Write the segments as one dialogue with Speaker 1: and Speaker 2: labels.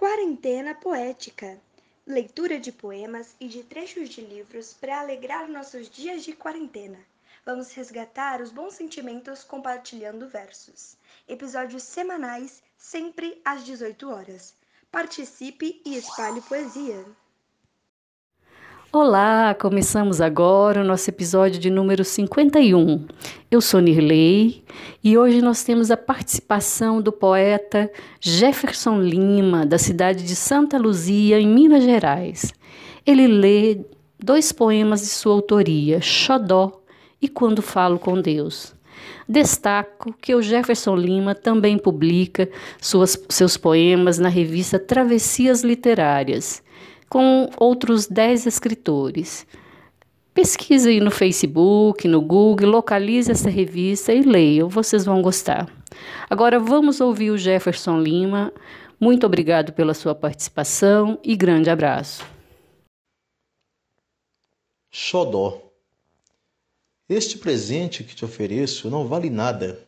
Speaker 1: Quarentena Poética leitura de poemas e de trechos de livros para alegrar nossos dias de quarentena. Vamos resgatar os bons sentimentos compartilhando versos. Episódios semanais, sempre às 18 horas. Participe e espalhe poesia.
Speaker 2: Olá, começamos agora o nosso episódio de número 51. Eu sou Nirley e hoje nós temos a participação do poeta Jefferson Lima, da cidade de Santa Luzia, em Minas Gerais. Ele lê dois poemas de sua autoria, Xodó e Quando Falo com Deus. Destaco que o Jefferson Lima também publica suas, seus poemas na revista Travessias Literárias com outros 10 escritores. Pesquise aí no Facebook, no Google, localize essa revista e leiam, vocês vão gostar. Agora vamos ouvir o Jefferson Lima. Muito obrigado pela sua participação e grande abraço.
Speaker 3: Xodó. Este presente que te ofereço não vale nada.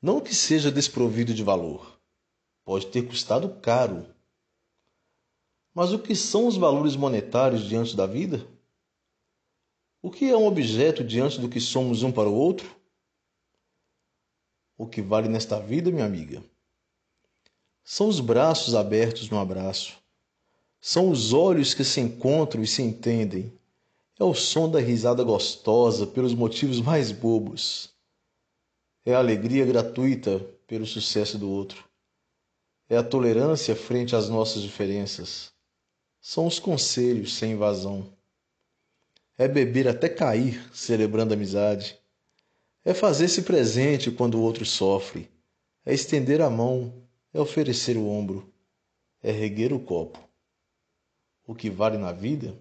Speaker 3: Não que seja desprovido de valor. Pode ter custado caro mas o que são os valores monetários diante da vida? O que é um objeto diante do que somos um para o outro? O que vale nesta vida, minha amiga? São os braços abertos no abraço. São os olhos que se encontram e se entendem. É o som da risada gostosa pelos motivos mais bobos. É a alegria gratuita pelo sucesso do outro. É a tolerância frente às nossas diferenças são os conselhos sem invasão. É beber até cair, celebrando amizade. É fazer-se presente quando o outro sofre. É estender a mão, é oferecer o ombro, é reguer o copo. O que vale na vida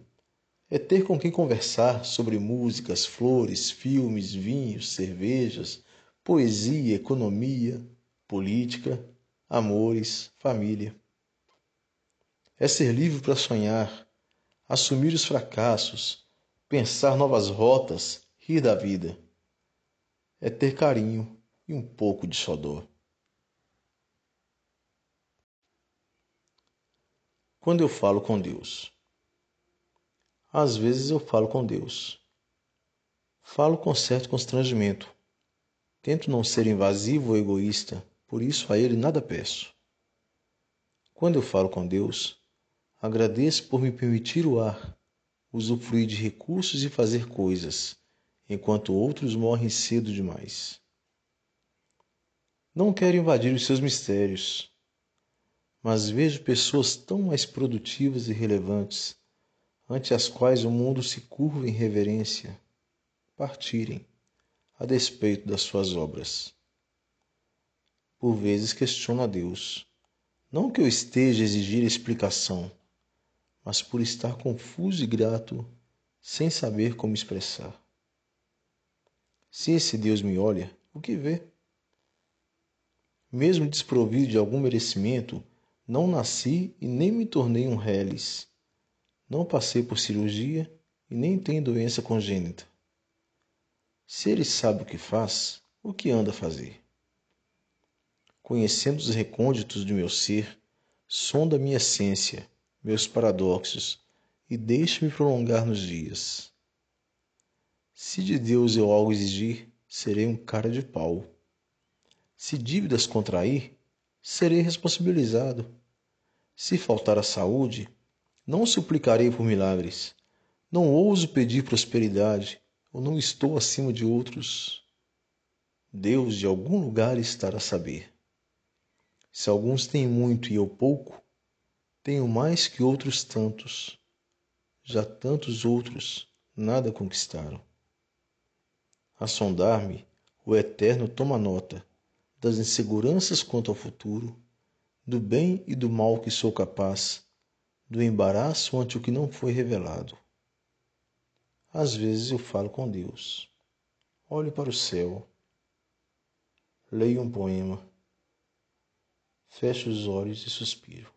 Speaker 3: é ter com quem conversar sobre músicas, flores, filmes, vinhos, cervejas, poesia, economia, política, amores, família é ser livre para sonhar, assumir os fracassos, pensar novas rotas, rir da vida. É ter carinho e um pouco de xodó. Quando eu falo com Deus. Às vezes eu falo com Deus. Falo com certo constrangimento. Tento não ser invasivo ou egoísta, por isso a Ele nada peço. Quando eu falo com Deus, Agradeço por me permitir o ar, usufruir de recursos e fazer coisas, enquanto outros morrem cedo demais. Não quero invadir os seus mistérios, mas vejo pessoas tão mais produtivas e relevantes, ante as quais o mundo se curva em reverência, partirem, a despeito das suas obras. Por vezes questiono a Deus, não que eu esteja a exigir explicação, mas por estar confuso e grato, sem saber como expressar. Se esse Deus me olha, o que vê? Mesmo desprovido de algum merecimento, não nasci e nem me tornei um reles. Não passei por cirurgia e nem tenho doença congênita. Se ele sabe o que faz, o que anda a fazer? Conhecendo os recônditos do meu ser, sonda minha essência meus paradoxos e deixe-me prolongar nos dias. Se de Deus eu algo exigir, serei um cara de pau. Se dívidas contrair, serei responsabilizado. Se faltar a saúde, não suplicarei por milagres. Não ouso pedir prosperidade, ou não estou acima de outros. Deus de algum lugar estará a saber. Se alguns têm muito e eu pouco, tenho mais que outros tantos, já tantos outros nada conquistaram. A sondar-me, o Eterno toma nota das inseguranças quanto ao futuro, do bem e do mal que sou capaz, do embaraço ante o que não foi revelado. Às vezes eu falo com Deus, olho para o céu, leio um poema, fecho os olhos e suspiro.